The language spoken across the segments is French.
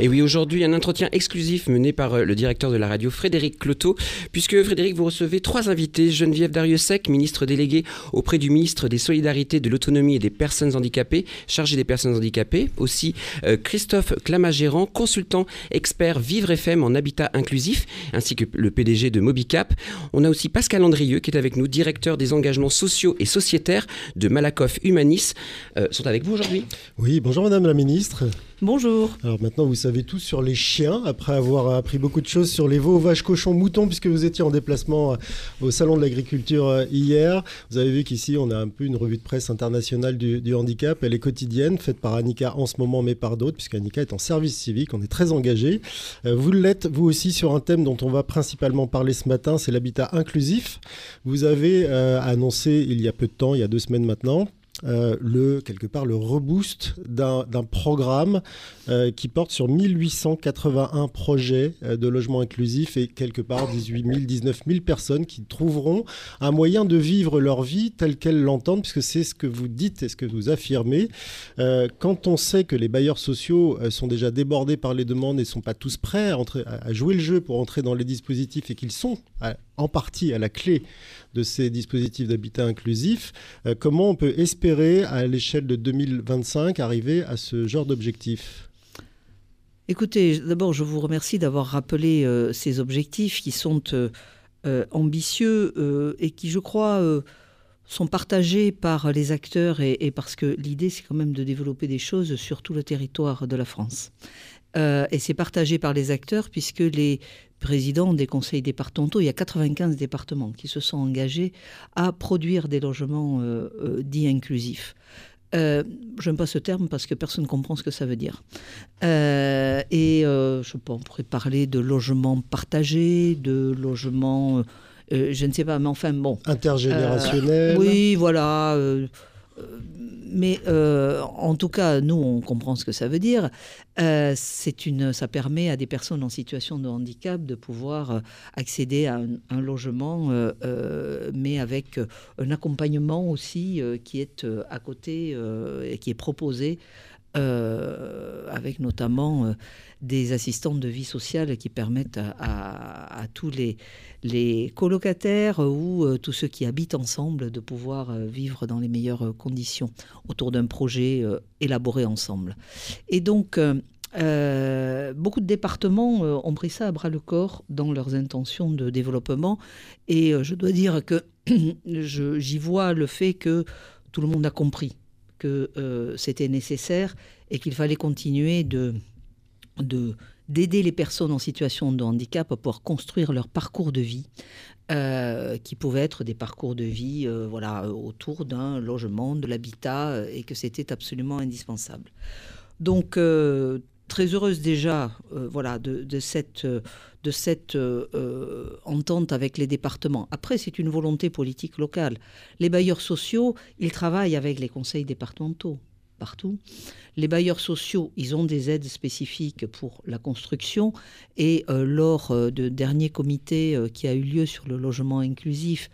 Et oui, aujourd'hui, un entretien exclusif mené par euh, le directeur de la radio, Frédéric Cloteau, puisque Frédéric, vous recevez trois invités. Geneviève Dariussec, ministre déléguée auprès du ministre des Solidarités, de l'Autonomie et des Personnes Handicapées, chargé des personnes handicapées. Aussi, euh, Christophe Clamagérant, consultant expert Vivre FM en habitat inclusif, ainsi que le PDG de Mobicap. On a aussi Pascal Andrieux, qui est avec nous, directeur des engagements sociaux et sociétaires de Malakoff Humanis. Euh, sont avec vous aujourd'hui? Oui, bonjour Madame la Ministre. Bonjour. Alors maintenant, vous savez tout sur les chiens, après avoir appris beaucoup de choses sur les veaux, vaches, cochons, moutons, puisque vous étiez en déplacement euh, au Salon de l'Agriculture euh, hier. Vous avez vu qu'ici, on a un peu une revue de presse internationale du, handicap. Elle est quotidienne, faite par Annika en ce moment, mais par d'autres, puisqu'Annika est en service civique, on est très engagé. Euh, vous l'êtes, vous aussi, sur un thème dont on va principalement parler ce matin, c'est l'habitat inclusif. Vous avez annoncé il y a peu de temps, il y a deux semaines maintenant, euh, le, quelque part le reboost d'un programme euh, qui porte sur 1881 projets euh, de logement inclusif et quelque part 18 000, 19 000 personnes qui trouveront un moyen de vivre leur vie telle qu'elles l'entendent, puisque c'est ce que vous dites et ce que vous affirmez. Quand on sait que les bailleurs sociaux sont déjà débordés par les demandes et sont pas tous prêts à- à jouer le jeu pour entrer dans les dispositifs et qu'ils sont à- en partie à la clé de ces dispositifs d'habitat inclusif, euh, comment on peut espérer à l'échelle de 2025 arriver à ce genre d'objectif? Écoutez, d'abord, je vous remercie d'avoir rappelé euh, ces objectifs qui sont euh, ambitieux et qui, je crois, sont partagés par les acteurs et, parce que l'idée, c'est quand même de développer des choses sur tout le territoire de la France. Et c'est partagé par les acteurs puisque les présidents des conseils départementaux, il y a 95 départements qui se sont engagés à produire des logements euh, euh, dits inclusifs. Euh, J'aime pas ce terme parce que personne ne comprend ce que ça veut dire. Euh, et euh, je sais pas, on pourrait parler de logement partagé, de logement, euh, je ne sais pas, mais enfin bon. Intergénérationnel Oui, voilà. Mais euh, en tout cas, nous, on comprend ce que ça veut dire. Euh, une, ça permet à des personnes en situation de handicap de pouvoir euh, accéder à un, logement, mais avec un accompagnement aussi qui est à côté et qui est proposé. Euh, avec notamment euh, des assistantes de vie sociale qui permettent à, tous les, colocataires ou euh, tous ceux qui habitent ensemble de pouvoir vivre dans les meilleures conditions autour d'un projet élaboré ensemble. Et donc, beaucoup de départements ont pris ça à bras le corps dans leurs intentions de développement. Et je dois dire que j'y vois le fait que tout le monde a compris que euh, c'était nécessaire et qu'il fallait continuer de de- d'aider les personnes en situation de handicap à pouvoir construire leur parcours de vie, euh, qui pouvaient être des parcours de vie euh, voilà, autour d'un logement, de l'habitat, et que c'était absolument indispensable. Donc, très heureuse déjà euh, voilà, de, cette, euh, euh, entente avec les départements. Après, c'est une volonté politique locale. Les bailleurs sociaux, ils travaillent avec les conseils départementaux partout. Les bailleurs sociaux, ils ont des aides spécifiques pour la construction et lors euh, de dernier comité qui a eu lieu sur le logement inclusif,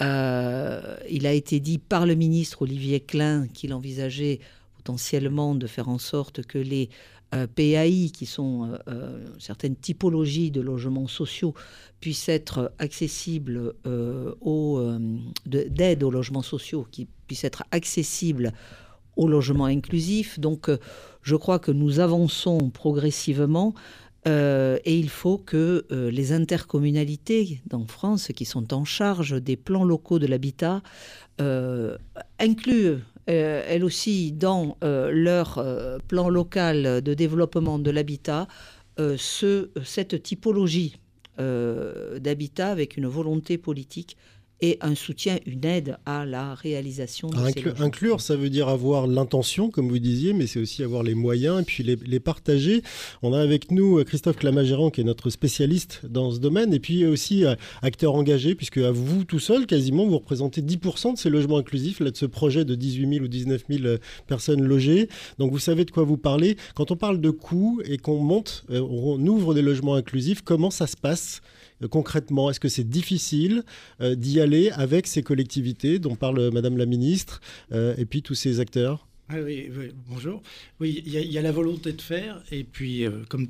il a été dit par le ministre Olivier Klein qu'il envisageait potentiellement de faire en sorte que les euh, PAI, qui sont euh, euh, certaines typologies de logements sociaux, puissent être accessibles aux, de- d'aide aux logements sociaux, qui puissent être accessibles au logement inclusif. Donc, je crois que nous avançons progressivement et il faut que les intercommunalités en France qui sont en charge des plans locaux de l'habitat incluent euh, elles aussi dans euh, leur euh, plan local de développement de l'habitat euh, ce, cette typologie d'habitat avec une volonté politique et un soutien, une aide à la réalisation de ces Inclu- logements. inclure, ça veut dire avoir l'intention, comme vous disiez, mais c'est aussi avoir les moyens et puis les, les partager. On a avec nous euh, Christophe Clamagérand, qui est notre spécialiste dans ce domaine, et puis aussi euh, acteur engagé, puisque à vous tout seul, quasiment, vous représentez 10% de ces logements inclusifs, là, de ce projet de 18 000 ou 19 000 euh, personnes logées. Donc vous savez de quoi vous parlez. Quand on parle de coûts et qu'on monte, euh, on ouvre des logements inclusifs, comment ça se passe? euh, concrètement Est-ce que c'est difficile euh, d'y aller avec ces collectivités dont parle euh, Madame la Ministre euh, et puis tous ces acteurs? Ah oui, bonjour. Oui, il y, a- la volonté de faire, et puis, euh, comme,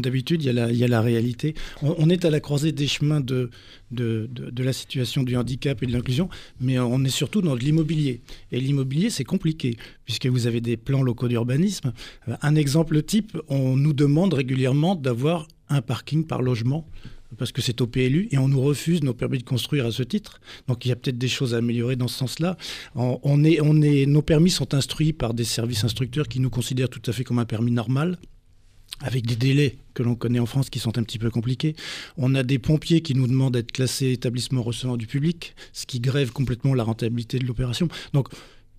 d'habitude, il y, a la- réalité. On, est à la croisée des chemins de, de, la situation du handicap et de l'inclusion, mais on est surtout dans de l'immobilier. Et l'immobilier, c'est compliqué, puisque vous avez des plans locaux d'urbanisme. Euh, Un exemple type, on nous demande régulièrement d'avoir un parking par logement parce que c'est au PLU et on nous refuse nos permis de construire à ce titre. Donc il y a peut-être des choses à améliorer dans ce sens-là. On, est, on est, nos permis sont instruits par des services instructeurs qui nous considèrent tout à fait comme un permis normal avec des délais que l'on connaît en France qui sont un petit peu compliqués. On a des pompiers qui nous demandent d'être classés établissement recevant du public, ce qui grève complètement la rentabilité de l'opération. Donc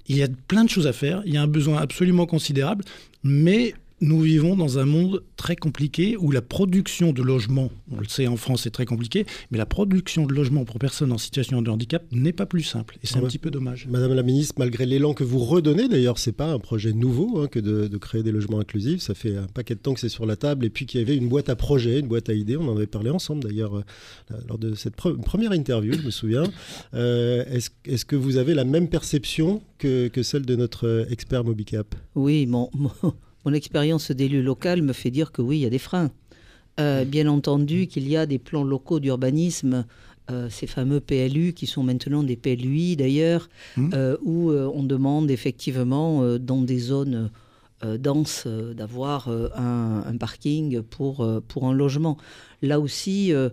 il y a plein de choses à faire, il y a un besoin absolument considérable, mais nous vivons dans un monde très compliqué où la production de logements, on le sait en France c'est très compliqué, mais la production de logements pour personnes en situation de handicap n'est pas plus simple. Et c'est Ah un petit peu dommage. Madame la Ministre, malgré l'élan que vous redonnez, d'ailleurs, c'est pas un projet nouveau hein, que de, de créer des logements inclusifs. Ça fait un paquet de temps que c'est sur la table et puis qu'il y avait une boîte à projets, une boîte à idées. On en avait parlé ensemble d'ailleurs euh, lors de cette pre- première interview, je me souviens. Euh, Est-ce que vous avez la même perception que, que celle de notre euh, expert Mobicap? Oui, mon, mon, mon expérience d'élu local me fait dire que oui, il y a des freins. Euh, bien entendu qu'il y a des plans locaux d'urbanisme, euh, ces fameux PLU qui sont maintenant des PLUI d'ailleurs, Mhm. euh, où on demande effectivement dans des zones denses d'avoir un, un parking pour, pour un logement. Là aussi, euh,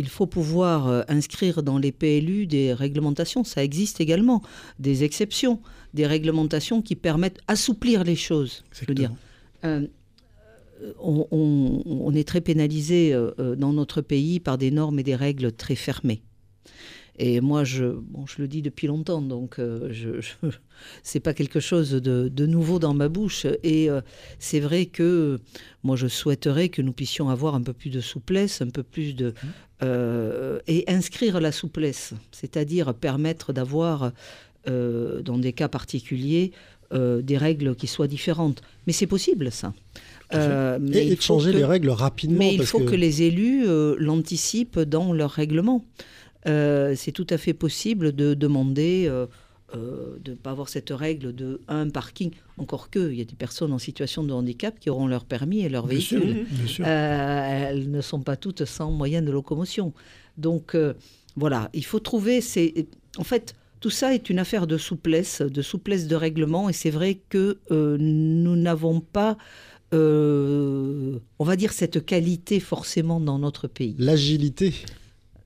il faut pouvoir inscrire dans les PLU des réglementations. Ça existe également, des exceptions, des réglementations qui permettent assouplir les choses. Je veux dire, Euh, on, on- on est très pénalisé euh, euh, dans notre pays par des normes et des règles très fermées. Et moi, je, bon, je le dis depuis longtemps, donc euh, je, je- c'est pas quelque chose de, de nouveau dans ma bouche. Et euh, c'est vrai que moi, je souhaiterais que nous puissions avoir un peu plus de souplesse, un peu plus de euh, et inscrire la souplesse, c'est-à-dire permettre d'avoir, euh, dans des cas particuliers, euh, des règles qui soient différentes. Mais c'est possible, ça. Euh, mais Et, de faut changer que- les règles rapidement. mais il parce faut que, les élus euh, l'anticipent dans leur règlement. C'est tout à fait possible de demander euh, de ne pas avoir cette règle de un parking. Encore que, il y a des personnes en situation de handicap qui auront leur permis et leur Bien sûr, véhicule. bien sûr. Euh, elles ne sont pas toutes sans moyens de locomotion. Donc euh, voilà, il faut trouver. ces- En fait, tout ça est une affaire de souplesse, de souplesse de règlement, et c'est vrai que euh, nous n'avons pas, euh, on va dire, cette qualité forcément dans notre pays. L'agilité.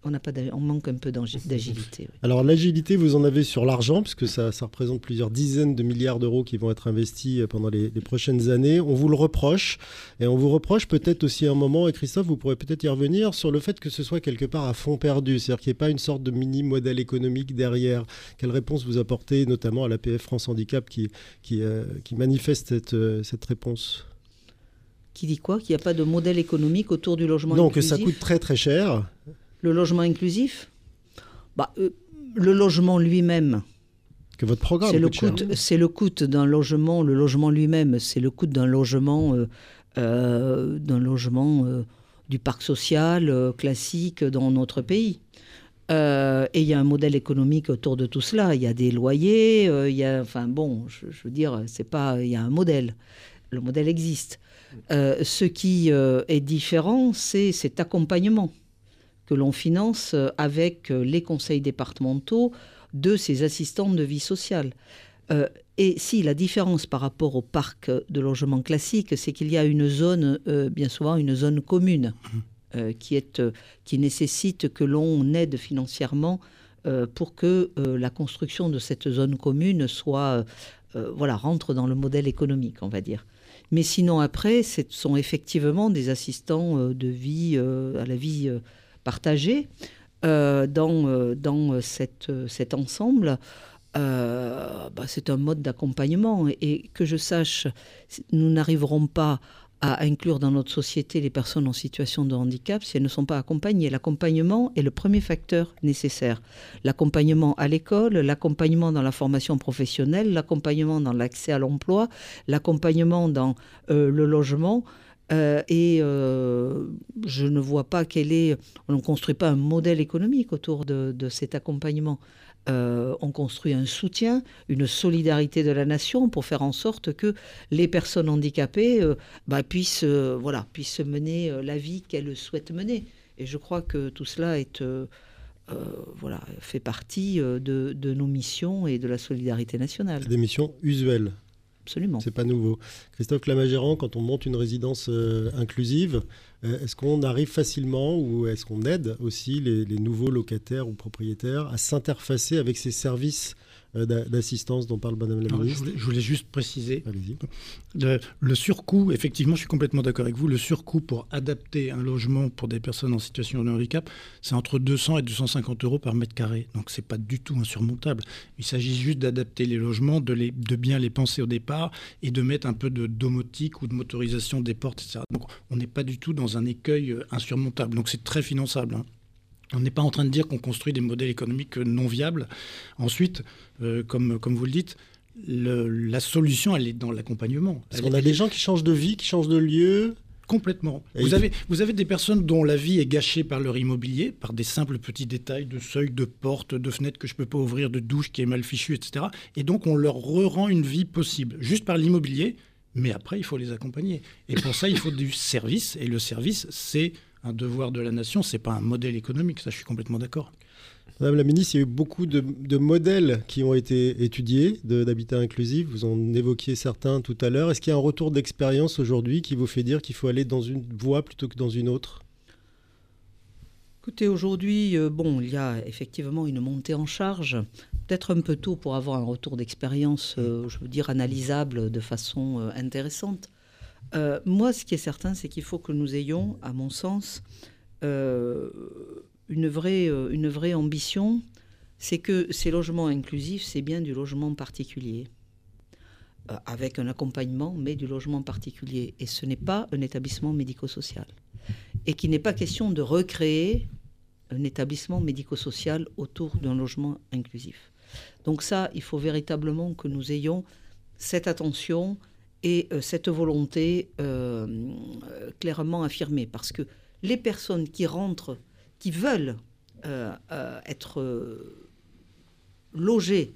On pas, manque un peu d'agi- d'agilité. oui. Alors l'agilité, vous en avez sur l'argent, puisque ça, ça représente plusieurs dizaines de milliards d'euros qui vont être investis euh, pendant les, les prochaines années. On vous le reproche, et on vous reproche peut-être aussi un moment, et Christophe, vous pourrez peut-être y revenir, sur le fait que ce soit quelque part à fond perdu, c'est-à-dire qu'il n'y ait pas une sorte de mini-modèle économique derrière. Quelle réponse vous apportez, notamment à l'APF France Handicap, qui, qui, euh, qui manifeste cette, euh, cette réponse? Qui dit quoi? Qu'il n'y a pas de modèle économique autour du logement Non, que ça coûte très très cher. Le logement inclusif bah, euh, Le logement lui-même, Que votre programme C'est le coût, c'est le coût d'un logement, le logement lui-même, c'est le coût d'un logement, euh, euh, d'un logement du parc social classique dans notre pays. Euh, et il y a un modèle économique autour de tout cela. Il y a des loyers, euh, il y a, enfin bon, je, je veux dire, c'est pas, il y a un modèle. Le modèle existe. Euh, ce qui est différent, c'est cet accompagnement que l'on finance euh, avec euh, les conseils départementaux de ces assistants de vie sociale. Euh, et si la différence par rapport au parc de logement classique, c'est qu'il y a une zone, euh, bien souvent une zone commune, euh, qui, est, qui nécessite que l'on aide financièrement pour que la construction de cette zone commune soit, voilà, rentre dans le modèle économique, on va dire. Mais sinon, après, ce sont effectivement des assistants de vie à la vie euh, partagée dans, dans cette, cet ensemble. Bah, c'est un mode d'accompagnement et que je sache, nous n'arriverons pas à inclure dans notre société les personnes en situation de handicap si elles ne sont pas accompagnées. L'accompagnement est le premier facteur nécessaire. L'accompagnement à l'école, l'accompagnement dans la formation professionnelle, l'accompagnement dans l'accès à l'emploi, l'accompagnement dans euh, le logement. Euh, et euh, je ne vois pas quel est. On ne construit pas un modèle économique autour de cet accompagnement. Euh, on construit un soutien, une solidarité de la nation pour faire en sorte que les personnes handicapées bah, puissent, voilà, puissent mener la vie qu'elles souhaitent mener. Et je crois que tout cela est, voilà, fait partie de, nos missions et de la solidarité nationale. Des missions usuelles. Absolument. C'est pas nouveau. Christophe Clamagérand, quand on monte une résidence inclusive, euh, est-ce qu'on arrive facilement ou est-ce qu'on aide aussi les, nouveaux locataires ou propriétaires à s'interfacer avec ces services euh, d'assistance dont parle Madame la ministre je, voulais, juste préciser. Le, le, surcoût, effectivement, je suis complètement d'accord avec vous, le surcoût pour adapter un logement pour des personnes en situation de handicap, c'est entre 200 et 250 euros par mètre carré. Donc c'est pas du tout insurmontable. Il s'agit juste d'adapter les logements, de, les, de bien les penser au départ et de mettre un peu de domotique ou de motorisation des portes, etc. Donc on n'est pas du tout dans un écueil euh, insurmontable. Donc c'est très finançable. Hein. On n'est pas en train de dire qu'on construit des modèles économiques non viables. Ensuite, euh, comme, comme vous le dites, la solution, elle est dans l'accompagnement. Parce qu'on a des gens qui changent de vie, qui changent de lieu. Complètement. vous avez, vous avez des personnes dont la vie est gâchée par leur immobilier, par des simples petits détails de seuil, de porte, de fenêtre que je ne peux pas ouvrir, de douche qui est mal fichue, etc. Et donc on leur rend une vie possible, juste par l'immobilier, mais après il faut les accompagner. Et pour ça, il faut du service, et le service, c'est un devoir de la nation, c'est pas un modèle économique, ça je suis complètement d'accord. Madame la ministre, il y a eu beaucoup de, modèles qui ont été étudiés d'habitat inclusif. Vous en évoquiez certains tout à l'heure. Est-ce qu'il y a un retour d'expérience aujourd'hui qui vous fait dire qu'il faut aller dans une voie plutôt que dans une autre? Écoutez, aujourd'hui, euh, bon, il y a effectivement une montée en charge. Peut-être un peu tôt pour avoir un retour d'expérience, euh, je veux dire, analysable de façon euh, intéressante. Euh, moi, ce qui est certain, c'est qu'il faut que nous ayons, à mon sens, euh, une, vraie, euh, une vraie ambition. C'est que ces logements inclusifs, c'est bien du logement particulier, avec un accompagnement, mais du logement particulier. Et ce n'est pas un établissement médico-social. Et qu'il n'est pas question de recréer un établissement médico-social autour d'un logement inclusif. Donc ça, il faut véritablement que nous ayons cette attention et euh, cette volonté euh, euh, clairement affirmée. Parce que les personnes qui rentrent, qui veulent être logées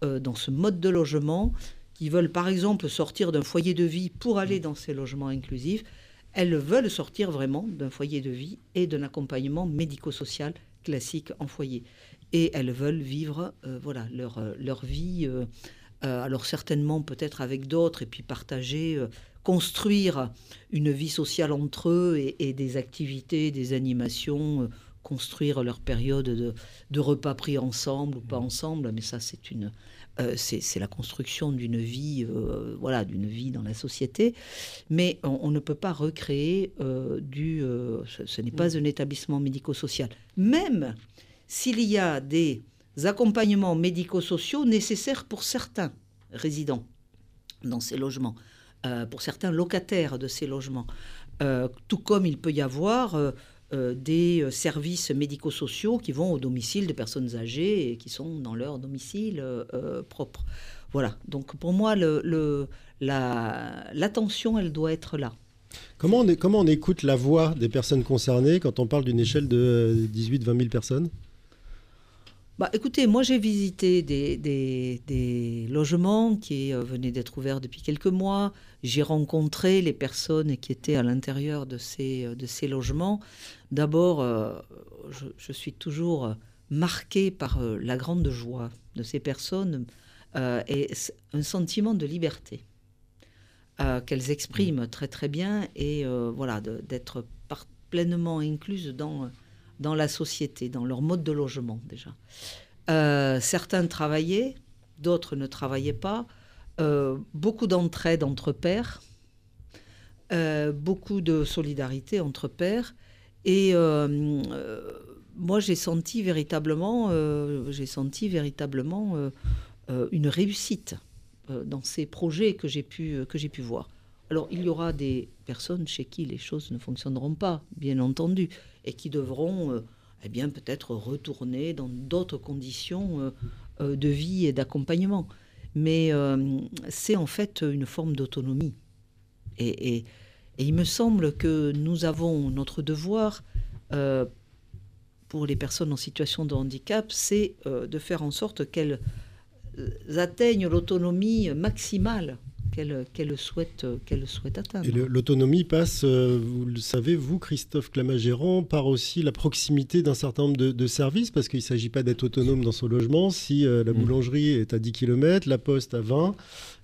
dans ce mode de logement, qui veulent par exemple sortir d'un foyer de vie pour aller dans ces logements inclusifs, elles veulent sortir vraiment d'un foyer de vie et d'un accompagnement médico-social classique en foyer. Et elles veulent vivre voilà, leur, leur vie euh, alors certainement peut-être avec d'autres, et puis partager, euh, construire une vie sociale entre eux et, des activités, des animations, euh, construire leur période de, repas pris ensemble ou pas ensemble, mais ça c'est une... c'est la construction d'une vie, voilà, d'une vie dans la société, mais on, ne peut pas recréer du. ce n'est pas un établissement médico-social. Même s'il y a des accompagnements médico-sociaux nécessaires pour certains résidents dans ces logements, euh, pour certains locataires de ces logements, euh, tout comme il peut y avoir euh, des services médico-sociaux qui vont au domicile des personnes âgées et qui sont dans leur domicile propre. Voilà, donc pour moi, l'attention, elle doit être là. Comment on, comment on écoute la voix des personnes concernées quand on parle d'une échelle de 18-20 000 personnes? Bah, écoutez, moi j'ai visité des, logements qui euh, venaient d'être ouverts depuis quelques mois. J'ai rencontré les personnes qui étaient à l'intérieur de ces, euh, de ces logements. D'abord, euh, je, suis toujours marqué par la grande joie de ces personnes et un sentiment de liberté qu'elles expriment très très bien et voilà d'être pleinement incluses dans dans la société, dans leur mode de logement déjà. Euh, certains travaillaient, d'autres ne travaillaient pas. Euh, beaucoup d'entraide entre pairs, euh, beaucoup de solidarité entre pairs. Et moi, j'ai senti véritablement, j'ai senti véritablement une réussite dans ces projets que j'ai pu, que j'ai pu voir. Alors, il y aura des personnes chez qui les choses ne fonctionneront pas, bien entendu, et qui devront, eh bien, peut-être retourner dans d'autres conditions de vie et d'accompagnement. Mais c'est en fait une forme d'autonomie. et, il me semble que nous avons notre devoir euh, pour les personnes en situation de handicap, c'est euh, de faire en sorte qu'elles euh, atteignent l'autonomie maximale qu'elle souhaite, qu'elle souhaite atteindre. Et l'autonomie passe, vous le savez, vous, Christophe Clamagérand, par aussi la proximité d'un certain nombre de, services, parce qu'il ne s'agit pas d'être autonome dans son logement. Si la mmh. boulangerie est à 10 km, la poste à 20,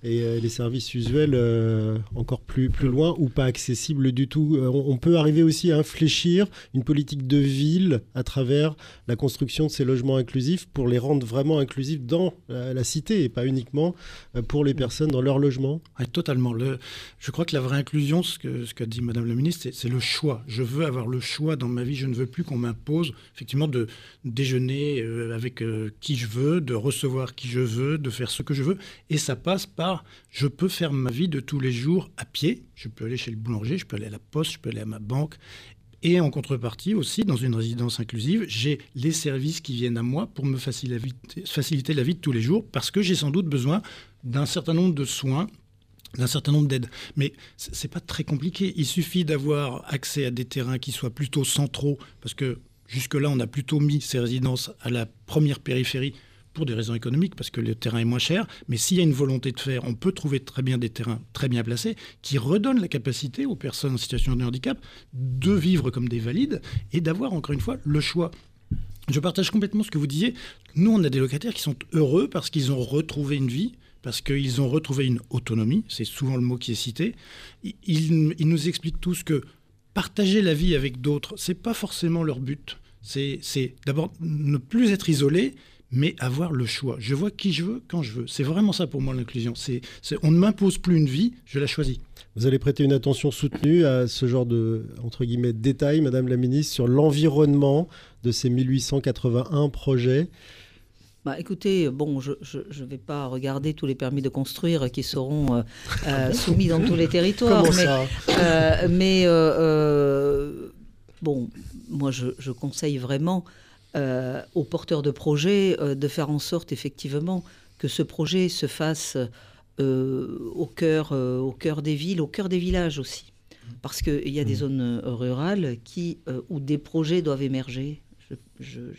et euh, les services usuels euh, encore plus, plus loin ou pas accessibles du tout. Euh, on, peut arriver aussi à infléchir une politique de ville à travers la construction de ces logements inclusifs pour les rendre vraiment inclusifs dans la, cité et pas uniquement pour les personnes dans leur logement. totalement. Le, je crois que la vraie inclusion, ce qu'a ce dit Madame la Ministre, c'est le choix. Je veux avoir le choix dans ma vie. Je ne veux plus qu'on m'impose effectivement de déjeuner avec qui je veux, de recevoir qui je veux, de faire ce que je veux. Et ça passe par je peux faire ma vie de tous les jours à pied. Je peux aller chez le boulanger, je peux aller à la poste, je peux aller à ma banque. Et en contrepartie aussi, dans une résidence inclusive, j'ai les services qui viennent à moi pour me faciliter la vie de tous les jours, parce que j'ai sans doute besoin d'un certain nombre de soins d'un certain nombre d'aides. Mais ce n'est pas très compliqué. Il suffit d'avoir accès à des terrains qui soient plutôt centraux, parce que jusque-là, on a plutôt mis ces résidences à la première périphérie pour des raisons économiques, parce que le terrain est moins cher. Mais s'il y a une volonté de faire, on peut trouver très bien des terrains très bien placés qui redonnent la capacité aux personnes en situation de handicap de vivre comme des valides et d'avoir, encore une fois, le choix. Je partage complètement ce que vous disiez. Nous, on a des locataires qui sont heureux parce qu'ils ont retrouvé une vie, parce qu'ils ont retrouvé une autonomie, c'est souvent le mot qui est cité. Ils, ils nous expliquent tous que partager la vie avec d'autres, c'est pas forcément leur but. C'est d'abord ne plus être isolé, mais avoir le choix. Je vois qui je veux quand je veux. C'est vraiment ça pour moi l'inclusion. C'est, on ne m'impose plus une vie, je la choisis. Vous allez prêter une attention soutenue à ce genre de entre guillemets détails, Madame la Ministre, sur l'environnement de ces 1881 projets. Bah, écoutez, bon, je ne vais pas regarder tous les permis de construire qui seront euh, euh, soumis dans tous les territoires. Comment mais, euh, mais bon, moi, je, je conseille vraiment euh, aux porteurs de projets euh, de faire en sorte effectivement que ce projet se fasse euh, au, cœur, au cœur des villes, au cœur des villages aussi. Parce qu'il y a des mmh. zones rurales qui, où des projets doivent émerger. Je, vous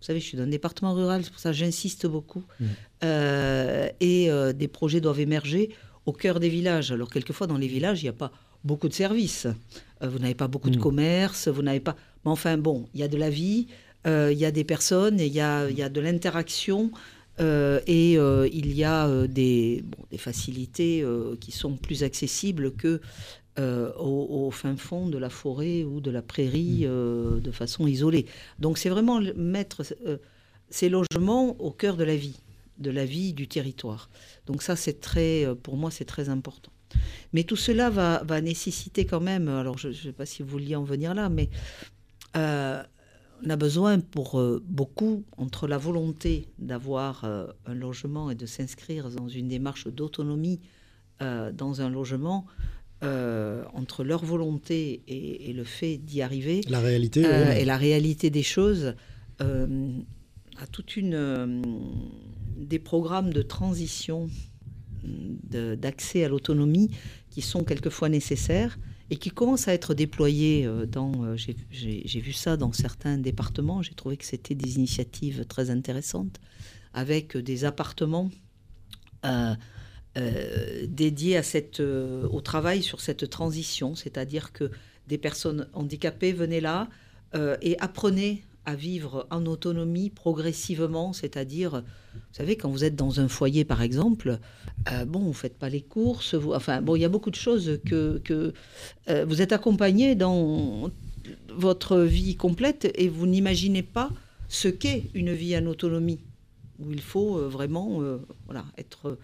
savez, je suis dans un département rural, c'est pour ça que j'insiste beaucoup. Mmh. et des projets doivent émerger au cœur des villages. Alors, quelquefois, dans les villages, il n'y a pas beaucoup de services. vous n'avez pas beaucoup de mmh. commerce, vous n'avez pas. Mais enfin, bon, il y a de la vie. Euh, il y a des personnes, il y a, y a de l'interaction. Euh, et euh, il y a des, des facilités qui sont plus accessibles que au, fin fond de la forêt ou de la prairie mmh. de façon isolée. Donc c'est vraiment mettre ces logements au cœur de la vie, de la vie du territoire. Donc ça c'est très, pour moi c'est très important. Mais tout cela va, va nécessiter quand même, alors je ne sais pas si vous vouliez en venir là, mais on a besoin pour euh, beaucoup, entre la volonté d'avoir euh, un logement et de s'inscrire dans une démarche d'autonomie euh, dans un logement, entre leur volonté et, le fait d'y arriver, la réalité, et la réalité des choses, à toute une des programmes de transition, d'accès à l'autonomie qui sont quelquefois nécessaires et qui commence à être déployé euh, dans. Euh, j'ai vu ça dans certains départements. J'ai trouvé que c'était des initiatives très intéressantes avec des appartements. Euh, dédiés à cette, au travail sur cette transition, c'est-à-dire que des personnes handicapées venaient là et apprenaient à vivre en autonomie progressivement, c'est-à-dire, vous savez, quand vous êtes dans un foyer, par exemple, euh, bon, vous faites pas les courses, vous, enfin, bon, il y a beaucoup de choses que, euh, vous êtes accompagné dans votre vie complète et vous n'imaginez pas ce qu'est une vie en autonomie, où il faut euh, vraiment voilà, être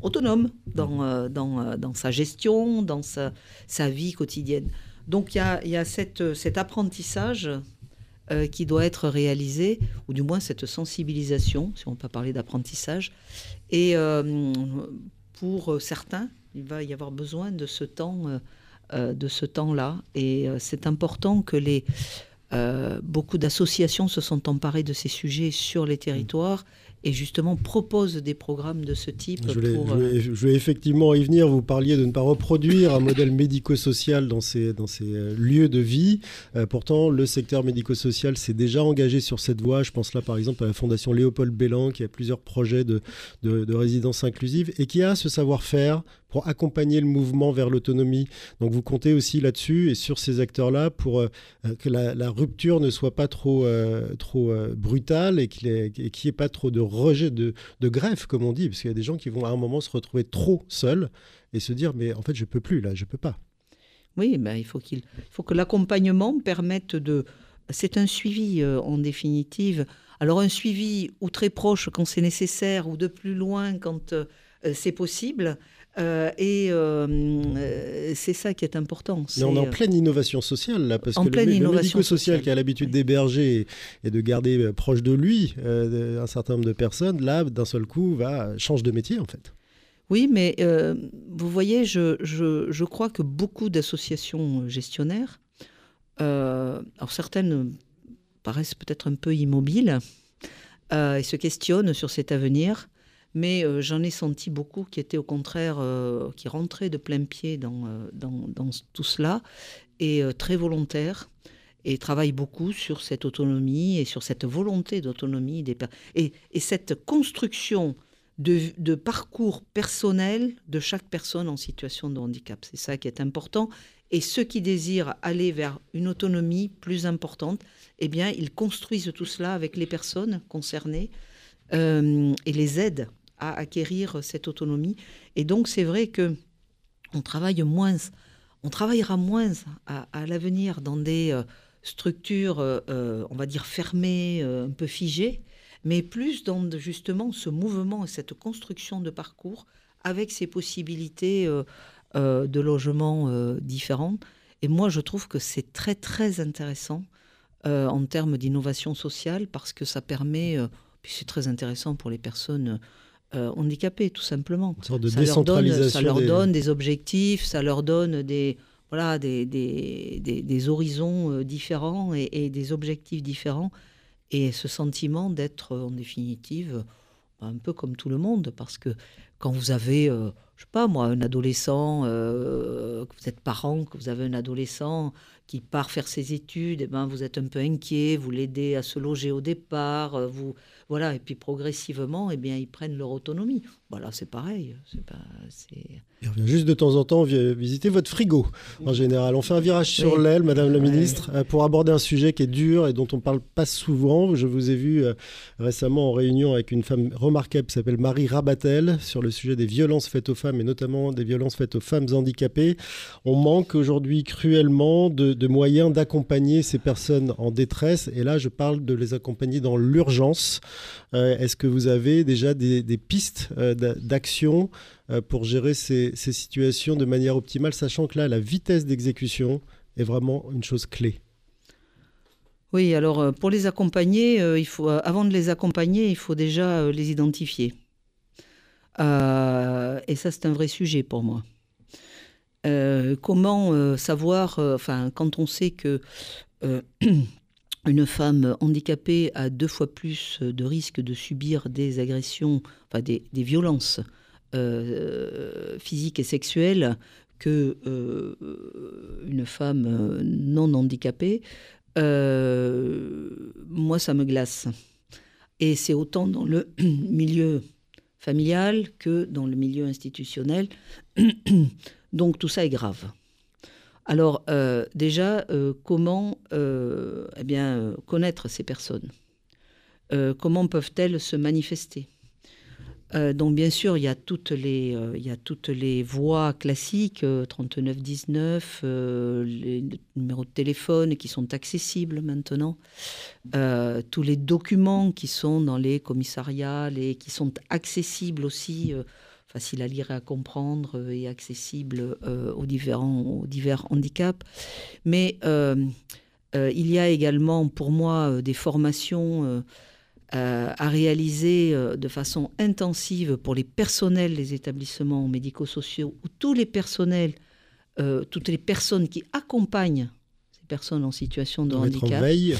autonome dans, sa gestion, dans sa, vie quotidienne. Donc il y a, y a cette, cet apprentissage qui doit être réalisée, ou du moins cette sensibilisation, si on peut parler d'apprentissage. Et pour certains, il va y avoir besoin de ce temps, de ce temps-là. Et c'est important que les beaucoup d'associations se sont emparées de ces sujets sur les territoires et justement propose des programmes de ce type. Je vais, pour, je, vais, effectivement y venir. Vous parliez de ne pas reproduire un modèle médico-social dans ces, dans ces euh, lieux de vie. Euh, pourtant, le secteur médico-social s'est déjà engagé sur cette voie. Je pense là par exemple à la Fondation Léopold Bellan qui a plusieurs projets de, de, de résidence inclusive et qui a ce savoir-faire pour accompagner le mouvement vers l'autonomie. Donc vous comptez aussi là-dessus et sur ces acteurs-là pour euh, que la, rupture ne soit pas trop, euh, trop euh, brutale et qu'il n'y ait, pas trop de rejet, de, de greffe, comme on dit, parce qu'il y a des gens qui vont à un moment se retrouver trop seuls et se dire mais en fait je peux plus là, je peux pas. Oui, ben, il faut, qu'il faut que l'accompagnement permette de... C'est un suivi en définitive. Alors un suivi ou très proche quand c'est nécessaire ou de plus loin quand c'est possible. Euh, et euh, c'est ça qui est important. Mais on est en euh, pleine innovation sociale là, parce que le, médico-social qui a l'habitude d'héberger et, de garder proche de lui un certain nombre de personnes, là, d'un seul coup, va change de métier en fait. Oui, mais vous voyez, je, je, je, crois que beaucoup d'associations gestionnaires, alors certaines paraissent peut-être un peu immobiles, et se questionnent sur cet avenir. Mais euh, j'en ai senti beaucoup qui étaient au contraire, euh, qui rentraient de plein pied dans, euh, tout cela, et très volontaires, et travaillent beaucoup sur cette autonomie et sur cette volonté d'autonomie des et, et cette construction de, parcours personnel de chaque personne en situation de handicap. C'est ça qui est important. Et ceux qui désirent aller vers une autonomie plus importante, eh bien, ils construisent tout cela avec les personnes concernées et les aident à acquérir cette autonomie. Et donc, c'est vrai que on travaille moins, on travaillera moins à, l'avenir dans des euh, structures, euh, euh, on va dire fermées, un peu figées, mais plus dans justement ce mouvement et cette construction de parcours avec ces possibilités de logement différents. Et moi, je trouve que c'est très très intéressant en termes d'innovation sociale parce que ça permet, puis c'est très intéressant pour les personnes euh, handicapés, tout simplement. ça Leur donne, ça leur donne des objectifs, ça leur donne des, voilà, des, des, des, horizons euh, différents et, des objectifs différents. Et ce sentiment d'être, en définitive, un peu comme tout le monde, parce que quand vous avez, euh, je sais pas moi, un adolescent, que vous êtes parent, que vous avez un adolescent qui part faire ses études, et eh ben vous êtes un peu inquiet, vous l'aidez à se loger au départ, vous voilà, et puis progressivement, eh bien, ils prennent leur autonomie. Voilà, c'est pareil. C'est pas, Il revient juste de temps en temps visiter votre frigo, en général. On fait un virage sur l'aile, Madame la Ministre, euh, pour aborder un sujet qui est dur et dont on ne parle pas souvent. Je vous ai vu euh, récemment en réunion avec une femme remarquable qui s'appelle Marie Rabatel sur le sujet des violences faites aux femmes et notamment des violences faites aux femmes handicapées. On manque aujourd'hui cruellement de, de moyens d'accompagner ces personnes en détresse. Et là, je parle de les accompagner dans l'urgence. Euh, est-ce que vous avez déjà des, pistes euh, d'action euh, pour gérer ces, situations de manière optimale, sachant que là, la vitesse d'exécution est vraiment une chose clé? Oui, alors pour les accompagner, il faut, avant de les accompagner, il faut déjà les identifier. et ça, c'est un vrai sujet pour moi. comment savoir, enfin, quand on sait que une femme handicapée a deux fois plus de risques de subir des agressions, enfin des, violences euh, physiques et sexuelles que euh, une femme non handicapée, euh, moi ça me glace. Et c'est autant dans le milieu familial que dans le milieu institutionnel. Donc tout ça est grave. Alors euh, déjà, euh, comment euh, eh connaître ces personnes? Comment peuvent-elles se manifester? Donc bien sûr, il y a toutes les, il y a toutes les voies classiques, 3919, les numéros de téléphone qui sont accessibles maintenant, tous les documents qui sont dans les commissariats et qui sont accessibles aussi facile à lire et à comprendre euh, et accessible euh, aux, différents, aux divers handicaps. Mais euh, il y a également pour moi des formations à réaliser de façon intensive pour les personnels des établissements médico-sociaux ou tous les personnels, toutes les personnes qui accompagnent ces personnes en situation de handicap. veille.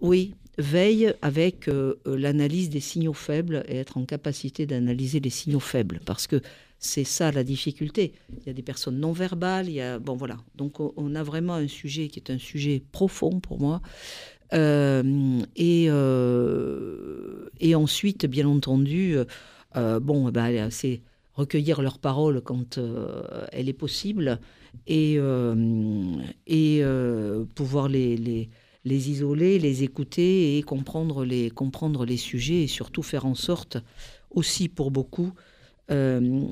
Oui, veille avec euh, euh, l'analyse des signaux faibles et être en capacité d'analyser les signaux faibles. Parce que c'est ça la difficulté. Il y a des personnes non verbales, il y a, bon voilà. Donc on a vraiment un sujet qui est un sujet profond pour moi. Euh, et, et ensuite, bien entendu, bon, bah, c'est recueillir leurs paroles quand elle est possible et, et pouvoir les les isoler, les écouter et comprendre les, comprendre les sujets et surtout faire en sorte aussi pour beaucoup euh,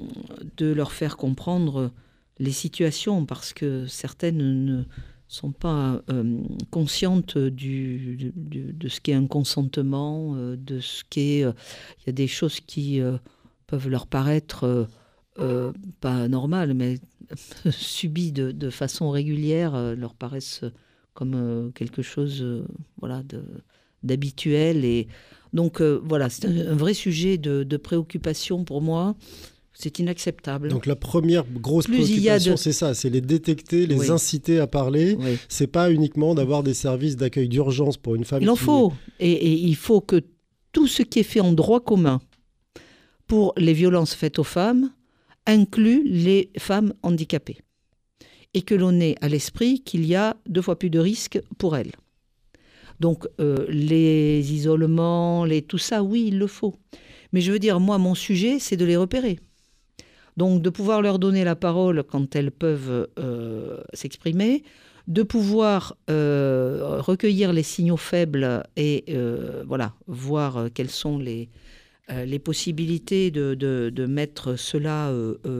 de leur faire comprendre les situations parce que certaines ne sont pas euh, conscientes de ce qu'est un consentement, euh, de ce qu'est... Il y a des choses qui peuvent leur paraître pas normales, mais subies de, de façon régulière, leur paraissent comme euh, quelque chose euh, voilà, d'habituel. Et donc euh, voilà, c'est un, vrai sujet de, préoccupation pour moi. C'est inacceptable. Donc la première grosse préoccupation, c'est ça, c'est les détecter, les inciter à parler. C'est pas uniquement d'avoir des services d'accueil d'urgence pour une femme. Il en faut. Et, et, il faut que tout ce qui est fait en droit commun pour les violences faites aux femmes inclut les femmes handicapées et que l'on ait à l'esprit qu'il y a deux fois plus de risques pour elles. Donc euh, les isolements, les, tout ça, oui, il le faut. Mais je veux dire, moi, mon sujet, c'est de les repérer. Donc de pouvoir leur donner la parole quand elles peuvent euh, s'exprimer, de pouvoir euh, recueillir les signaux faibles et voilà, voir quelles sont les, possibilités de mettre cela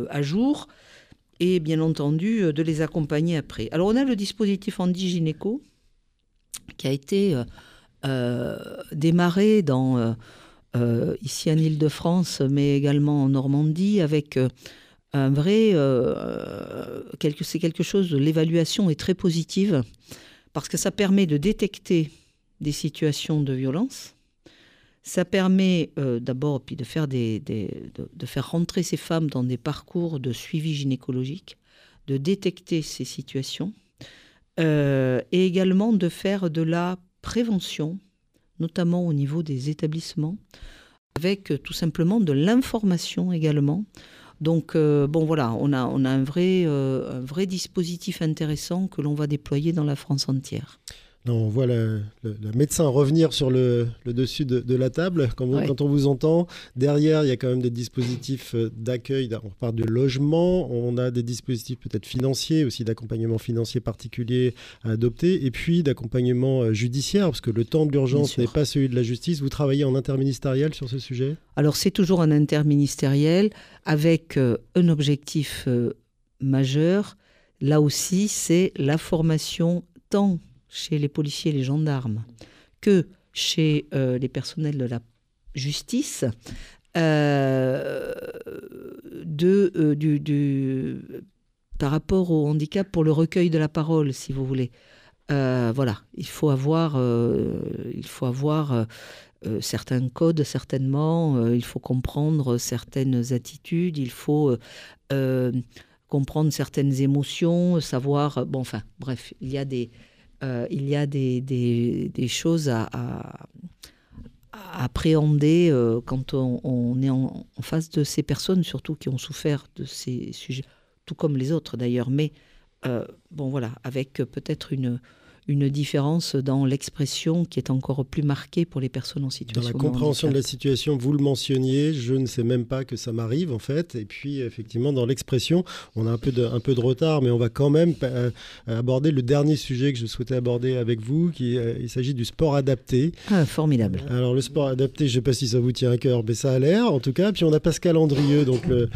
à jour et bien entendu euh, de les accompagner après. Alors on a le dispositif Andy qui a été euh, euh, démarré dans, ici en Ile-de-France, mais également en Normandie, avec un vrai... c'est quelque chose, l'évaluation est très positive, parce que ça permet de détecter des situations de violence ça permet euh, d'abord puis de faire de, faire rentrer ces femmes dans des parcours de suivi gynécologique, de détecter ces situations, euh, et également de faire de la prévention, notamment au niveau des établissements, avec euh, tout simplement de l'information également. Donc bon voilà, on a, on a un, vrai, un vrai dispositif intéressant que l'on va déployer dans la France entière on voit le, médecin revenir sur le, dessus de, la table. Quand, on vous entend, derrière, il y a quand même des dispositifs euh, d'accueil. On parle de logement, on a des dispositifs peut-être financiers, aussi d'accompagnement financier particulier à adopter, et puis d'accompagnement euh, judiciaire, parce que le temps de l'urgence n'est pas celui de la justice. Vous travaillez en interministériel sur ce sujet? Alors c'est toujours un interministériel avec euh, un objectif majeur. Là aussi, c'est la formation tant chez les policiers et les gendarmes que chez euh, les personnels de la justice euh, de, euh, du, par rapport au handicap pour le recueil de la parole, si vous voulez. voilà, il faut avoir, il faut avoir certains codes, certainement, il faut comprendre certaines attitudes, il faut comprendre certaines émotions, savoir, bon, enfin, bref, il y a des, euh, il y a des, des, choses à, appréhender euh, quand on, est en, face de ces personnes, surtout qui ont souffert de ces sujets, tout comme les autres d'ailleurs. Mais euh, bon, voilà, avec peut-être une, une différence dans l'expression qui est encore plus marquée pour les personnes en situation Dans la compréhension de, la situation, vous le mentionniez, je ne sais même pas que ça m'arrive en fait. Et puis effectivement, dans l'expression, on a un peu, de, un peu de retard, mais on va quand même euh, aborder le dernier sujet que je souhaitais aborder avec vous, qui euh, il s'agit du sport adapté. Ah, formidable. Alors le sport adapté, je ne sais pas si ça vous tient à cœur, mais ça a l'air en tout cas. Puis on a Pascal Andrieux, donc le,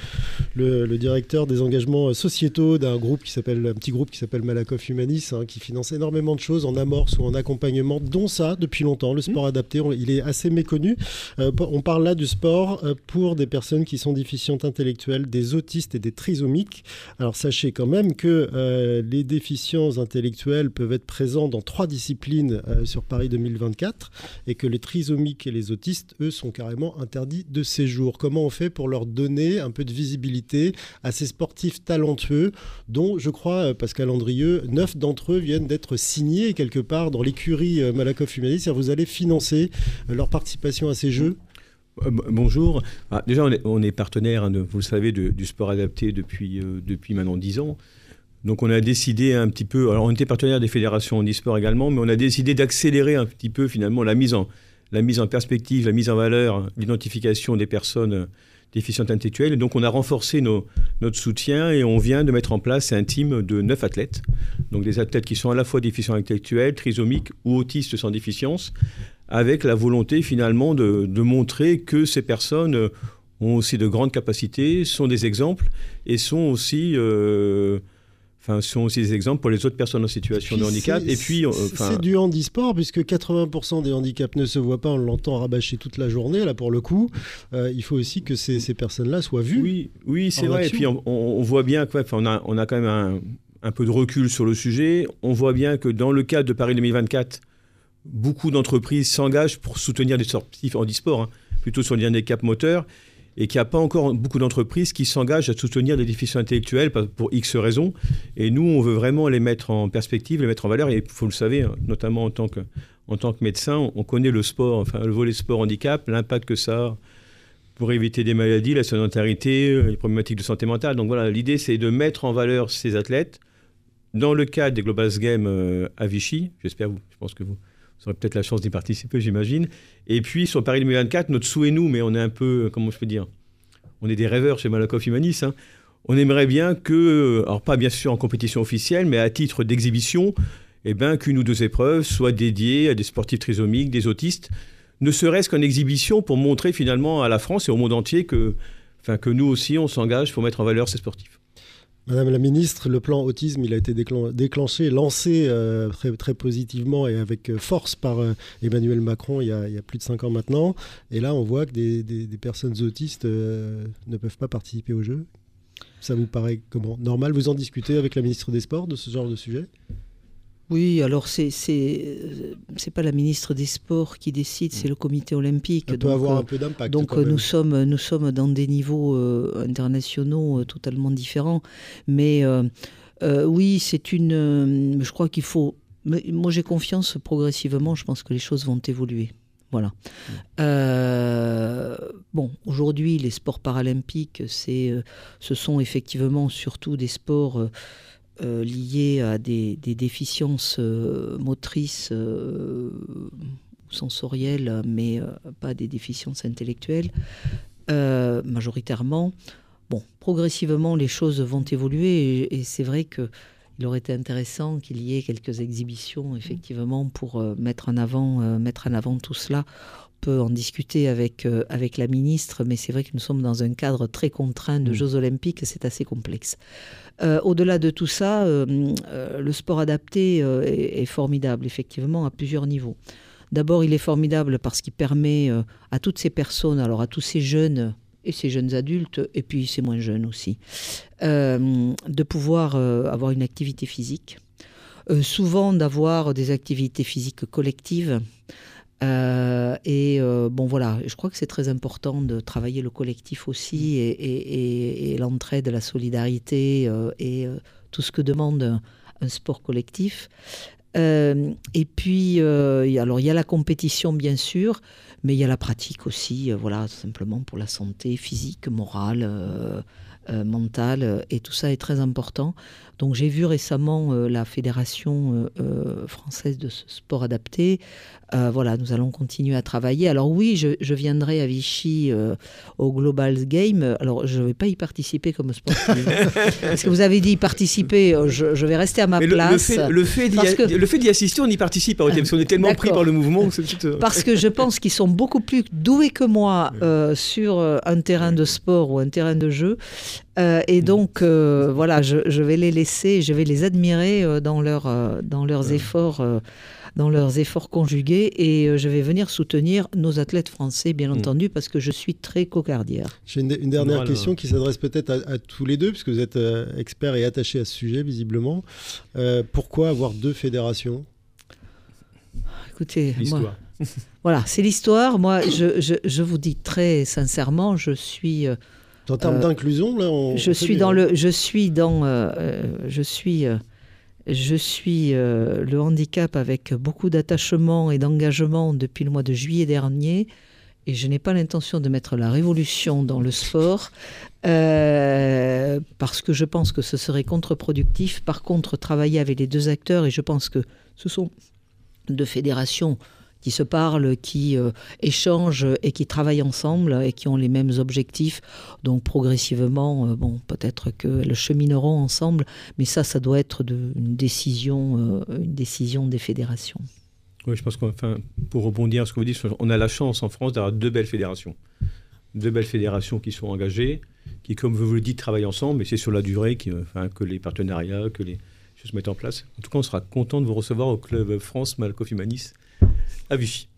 le, directeur des engagements sociétaux d'un groupe qui s'appelle un petit groupe qui s'appelle Malakoff Humanis, hein, qui finance énormément de de choses en amorce ou en accompagnement, dont ça depuis longtemps, le sport adapté. On- il est assez méconnu. Euh, on parle là du sport euh, pour des personnes qui sont déficientes intellectuelles, des autistes et des trisomiques. Alors sachez quand même que euh, les déficiences intellectuelles peuvent être présents dans trois disciplines euh, sur Paris 2024 et que les trisomiques et les autistes, eux, sont carrément interdits de séjour. Comment on fait pour leur donner un peu de visibilité à ces sportifs talentueux dont, je crois, Pascal Andrieux, neuf d'entre eux viennent d'être signés quelque part dans l'écurie euh, Malakoff. C'est-à-dire Vous allez financer euh, leur participation à ces Jeux Euh, Bonjour. Ah, déjà, on est, on partenaire, hein, vous le savez, du sport adapté depuis, depuis maintenant 10 ans. Donc, on a décidé un petit peu. Alors, on était partenaire des fédérations e-sport également, mais on a décidé d'accélérer un petit peu finalement la mise en, la mise en perspective, la mise en valeur, l'identification des personnes déficientes intellectuelles. Et donc, on a renforcé notre soutien et on vient de mettre en place un team de neuf athlètes. Donc, des athlètes qui sont à la fois déficients intellectuels, trisomiques ou autistes sans déficience avec la volonté finalement de, montrer que ces personnes ont aussi de grandes capacités, sont des exemples et sont aussi, euh, enfin, sont aussi des exemples pour les autres personnes en situation de handicap. c'est- Et puis, euh, c'est enfin, c'est du handisport puisque 80% des handicaps ne se voient pas, on l'entend rabâcher toute la journée là pour le coup. Euh, il faut aussi que ces, ces personnes-là soient vues. Oui, oui c'est vrai. Et puis on, on- on voit bien qu'on a, on a quand même un, un peu de recul sur le sujet. On voit bien que dans le cadre de Paris 2024, beaucoup d'entreprises s'engagent pour soutenir des sportifs handisport, hein, plutôt sur les handicaps moteurs, et qu'il n'y a pas encore beaucoup d'entreprises qui s'engagent à soutenir des déficients intellectuels pour X raisons. Et nous, on veut vraiment les mettre en perspective, les mettre en valeur. Et vous le savez, notamment en tant que, médecin, on connaît le sport, enfin le volet sport handicap, l'impact que ça a pour éviter des maladies, la sédentarité, les problématiques de santé mentale. Donc voilà, l'idée c'est de mettre en valeur ces athlètes dans le cadre des Global Games euh, à Vichy. J'espère, vous- je pense que vous, vous aurez peut-être la chance d'y participer, j'imagine. Et puis sur Paris 2024, notre souhait nous, mais on est un peu, euh, comment je peux dire, on est des rêveurs chez Malakoff Humanis. hein. On aimerait bien que, euh, alors pas bien sûr en compétition officielle, mais à titre d'exhibition, eh ben, qu'une ou deux épreuves soient dédiées à des sportifs trisomiques, des autistes, ne serait-ce qu'en exhibition pour montrer finalement à la France et au monde entier que, enfin, que nous aussi, on s'engage pour mettre en valeur ces sportifs. Madame la ministre, le plan autisme, a été déclen- déclenché, lancé euh, très, positivement et avec euh, force par euh, Emmanuel Macron il y, a, plus de cinq ans maintenant. Et là, on voit que des, personnes autistes ne peuvent pas participer au jeu. Ça vous paraît comment? Normal? Vous en discutez avec la ministre des Sports de ce genre de sujet? Oui, alors c'est c'est euh, c'est pas la ministre des Sports qui décide, c'est le Comité olympique. Ça peut Donc, avoir euh, un peu d'impact. Donc nous sommes nous sommes dans des niveaux euh, internationaux euh, totalement différents, mais euh, oui, c'est une. je crois qu'il faut. mais moi, j'ai confiance progressivement. Je pense que les choses vont évoluer. Voilà. Euh, bon, aujourd'hui, les sports paralympiques, c'est, ce sont effectivement surtout des sports euh, liés à des, déficiences euh, motrices euh, sensorielles, mais euh, pas des déficiences intellectuelles, majoritairement. Progressivement, les choses vont évoluer et, c'est vrai que il aurait été intéressant qu'il y ait quelques exhibitions, effectivement, pour mettre en avant tout cela. On peut en discuter avec, euh, avec la ministre, mais c'est vrai que nous sommes dans un cadre très contraint de Mm. Jeux olympiques, c'est assez complexe. Euh, Au-delà de tout ça, euh, le sport adapté est, est formidable, effectivement, à plusieurs niveaux. D'abord, il est formidable parce qu'il permet à toutes ces personnes, alors à tous ces jeunes et ces jeunes adultes, et puis ces moins jeunes aussi, de pouvoir avoir une activité physique. Euh, souvent d'avoir des activités physiques collectives. Euh, et euh, bon voilà, je crois que c'est très important de travailler le collectif aussi et, et- et- et l'entraide, la solidarité euh, et tout ce que demande un, un sport collectif. Et puis, alors il y a la compétition bien sûr, mais il y a la pratique aussi, voilà, simplement pour la santé physique, morale, mentale, et tout ça est très important. Donc j'ai vu récemment euh, la fédération euh, euh, française de ce sport adapté. Voilà, nous allons continuer à travailler. Alors oui, je, je viendrai à Vichy au Global Game. Alors je ne vais pas y participer comme sportif. Parce que vous avez dit y participer, je, je vais rester à ma Mais place. le fait le fait d'y assister, on y participe, Arrêtez, parce qu'on est tellement pris par le mouvement. que Parce que je pense qu'ils sont beaucoup plus doués que moi sur un terrain de sport ou un terrain de jeu. Euh, et donc, euh, voilà, je, je vais les laisser, je vais les admirer euh, dans, leur, euh, dans leurs efforts. euh, dans leurs efforts conjugués et euh, je vais venir soutenir nos athlètes français bien Mm. entendu parce que je suis très cocardière. J'ai une, une dernière question qui s'adresse peut-être à, à tous les deux, puisque vous êtes euh, experts et attachés à ce sujet, visiblement. Euh, pourquoi avoir deux fédérations? Écoutez, moi, L'histoire. voilà, c'est l'histoire. Moi, je, je, je vous dis très sincèrement, je suis euh, En termes Euh, d'inclusion, là, on, je on suis dans le je suis dans euh, euh, je suis euh, je suis le handicap avec beaucoup d'attachement et d'engagement depuis le mois de juillet dernier et je n'ai pas l'intention de mettre la révolution dans le sport parce que je pense que ce serait contre-productif. Par contre, travailler avec les deux acteurs et je pense que ce sont deux fédérations qui se parlent, qui euh, échangent et qui travaillent ensemble et qui ont les mêmes objectifs. Donc progressivement, euh, bon, peut-être qu'elles chemineront ensemble, mais ça, ça doit être une, décision, euh, une décision des fédérations. Oui, je pense qu'enfin, pour rebondir à ce que vous dites, on a la chance en France d'avoir deux belles fédérations. Deux belles fédérations qui sont engagées, qui, comme vous le dites, travaillent ensemble, et c'est sur la durée que les partenariats, que les choses se mettent en place. En tout cas, on sera content de vous recevoir au Club France Malcoff Humanis à Vichy.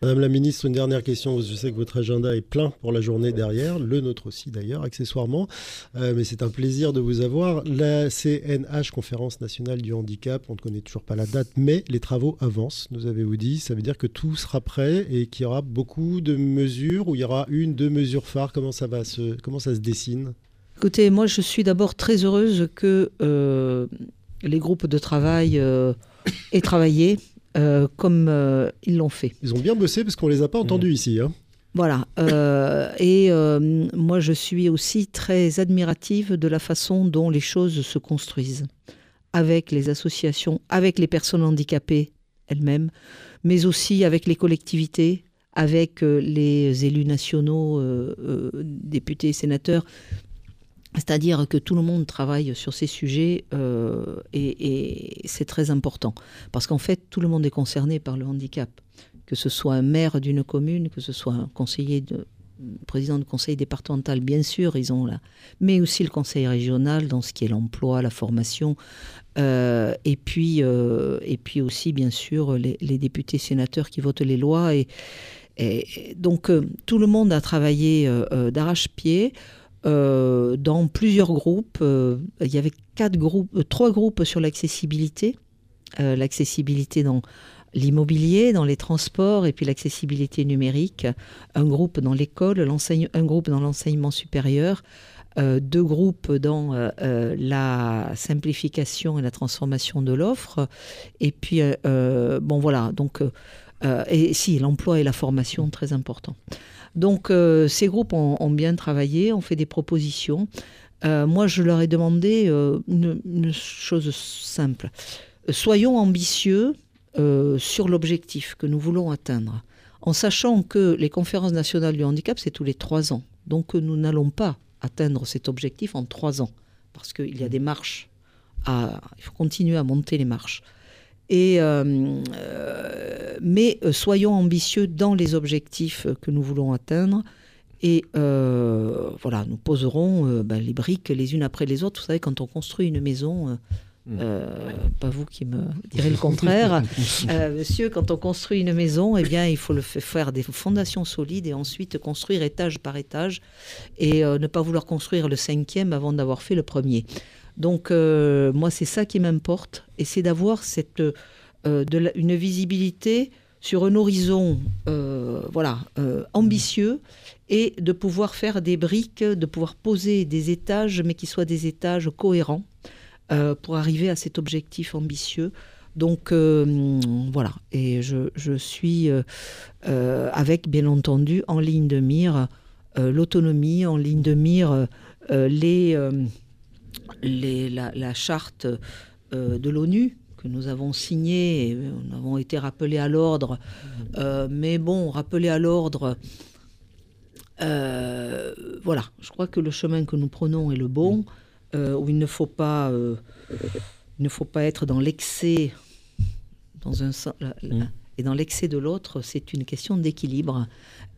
Madame la ministre, une dernière question. Je sais que votre agenda est plein pour la journée derrière, le nôtre aussi d'ailleurs, accessoirement. Euh, mais c'est un plaisir de vous avoir. La CNH, Conférence nationale du handicap, on ne connaît toujours pas la date, mais les travaux avancent, nous avez-vous dit. Ça veut dire que tout sera prêt et qu'il y aura beaucoup de mesures, ou il y aura une, deux mesures phares. Comment ça, va se, comment ça se dessine? Écoutez, moi, je suis d'abord très heureuse que euh, les groupes de travail euh, aient travaillé euh, comme euh, ils l'ont fait. Ils ont bien bossé parce qu'on les a pas entendus ici. hein. Voilà. euh, et moi, je suis aussi très admirative de la façon dont les choses se construisent avec les associations, avec les personnes handicapées elles-mêmes, mais aussi avec les collectivités, avec les élus nationaux, députés, sénateurs. C'est-à-dire que tout le monde travaille sur ces sujets euh, et, c'est très important. Parce qu'en fait, tout le monde est concerné par le handicap que ce soit un maire d'une commune, que ce soit un conseiller de président de conseil départemental, bien sûr, ils ont là, mais aussi le conseil régional dans ce qui est l'emploi, la formation, euh, et puis euh, et puis aussi bien sûr les, députés sénateurs qui votent les lois et, donc tout le monde a travaillé d'arrache-pied. Euh, dans plusieurs groupes, il y avait quatre groupes, trois groupes sur l'accessibilité, l'accessibilité dans l'immobilier, dans les transports et puis l'accessibilité numérique, un groupe dans l'école, un groupe dans l'enseignement supérieur, euh, deux groupes dans euh, la simplification et la transformation de l'offre, et puis euh, bon voilà. Donc et si l'emploi et la formation très important. Donc ces groupes ont, bien travaillé, ont fait des propositions. moi je leur ai demandé une, une chose simple soyons ambitieux euh, sur l'objectif que nous voulons atteindre, en sachant que les conférences nationales du handicap, c'est tous les trois ans. Donc nous n'allons pas atteindre cet objectif en trois ans, parce qu'il y a des marches. À, il faut continuer à monter les marches. Et, euh, euh, mais soyons ambitieux dans les objectifs que nous voulons atteindre. Et euh, voilà, nous poserons ben, les briques les unes après les autres. Vous savez, quand on construit une maison, euh, pas vous qui me direz le contraire. euh, monsieur, quand on construit une maison, eh bien, il faut le faire des fondations solides et ensuite construire étage par étage et euh, ne pas vouloir construire le cinquième avant d'avoir fait le premier. Donc, euh, moi, c'est ça qui m'importe et c'est d'avoir cette euh, une visibilité sur un horizon, euh, voilà, ambitieux et de pouvoir faire des briques, de pouvoir poser des étages, mais qui soient des étages cohérents. Pour arriver à cet objectif ambitieux. Donc voilà, et je, je suis avec bien entendu en ligne de mire l'autonomie, en ligne de mire les, les, la, la, charte de l'ONU que nous avons signée, et nous avons été rappelés à l'ordre, mais bon, rappelés à l'ordre. voilà, je crois que le chemin que nous prenons est le bon. Euh, où il ne faut pas, euh, il ne faut pas être dans l'excès, dans un mmh. et dans l'excès de l'autre, c'est une question d'équilibre.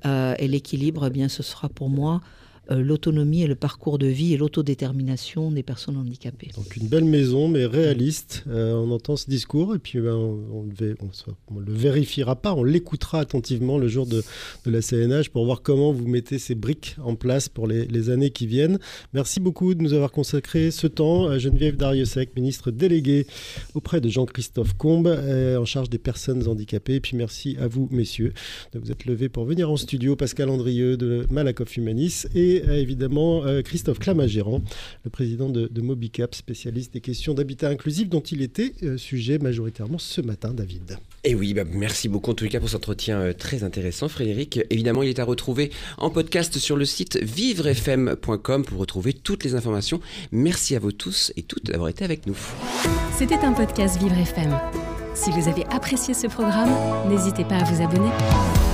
Euh, et l'équilibre, eh bien, ce sera pour moi euh, l'autonomie et le parcours de vie et l'autodétermination des personnes handicapées. Donc une belle maison, mais réaliste. Euh, on entend ce discours et puis ben, on ne le vérifiera pas, on l'écoutera attentivement le jour de, la CNH pour voir comment vous mettez ces briques en place pour les, années qui viennent. Merci beaucoup de nous avoir consacré ce temps. Geneviève Dariussec, ministre déléguée auprès de Jean-Christophe Combe, en charge des personnes handicapées. Et puis merci à vous, messieurs, de vous être levés pour venir en studio. Pascal Andrieux de Malakoff Humanis et euh, évidemment euh, Christophe Clamagérant, le président de, Mobicap, spécialiste des questions d'habitat inclusif, dont il était euh, sujet majoritairement ce matin, David. Et oui, bah, merci beaucoup en tout cas pour cet entretien très intéressant, Frédéric. Évidemment, il est à retrouver en podcast sur le site vivrefm.com pour retrouver toutes les informations. Merci à vous tous et toutes d'avoir été avec nous. C'était un podcast Vivre FM. Si vous avez apprécié ce programme, n'hésitez pas à vous abonner.